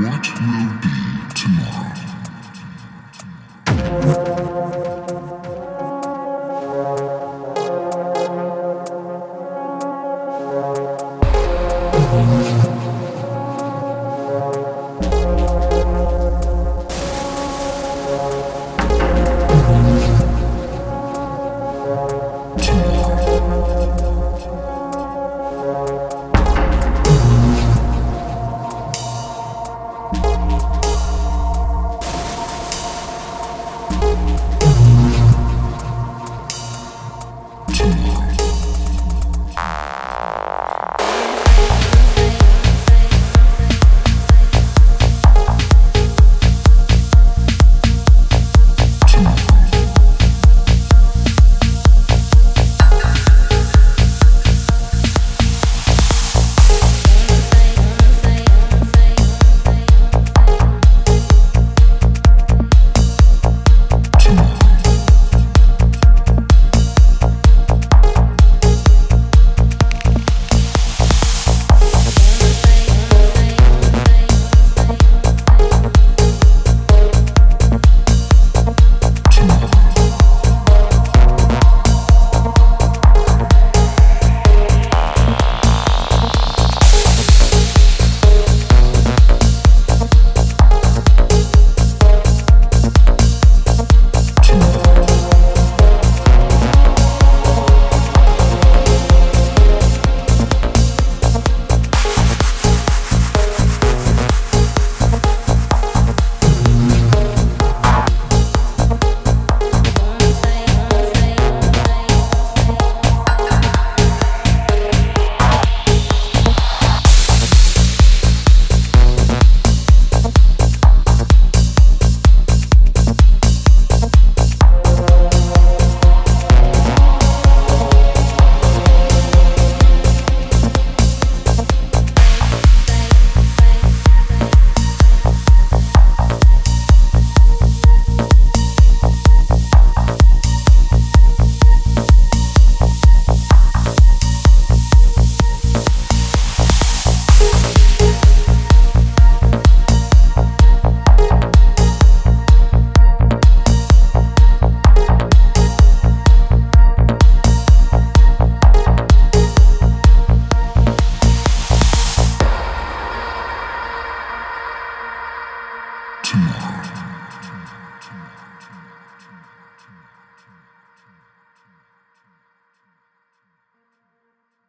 What will be tomorrow? International.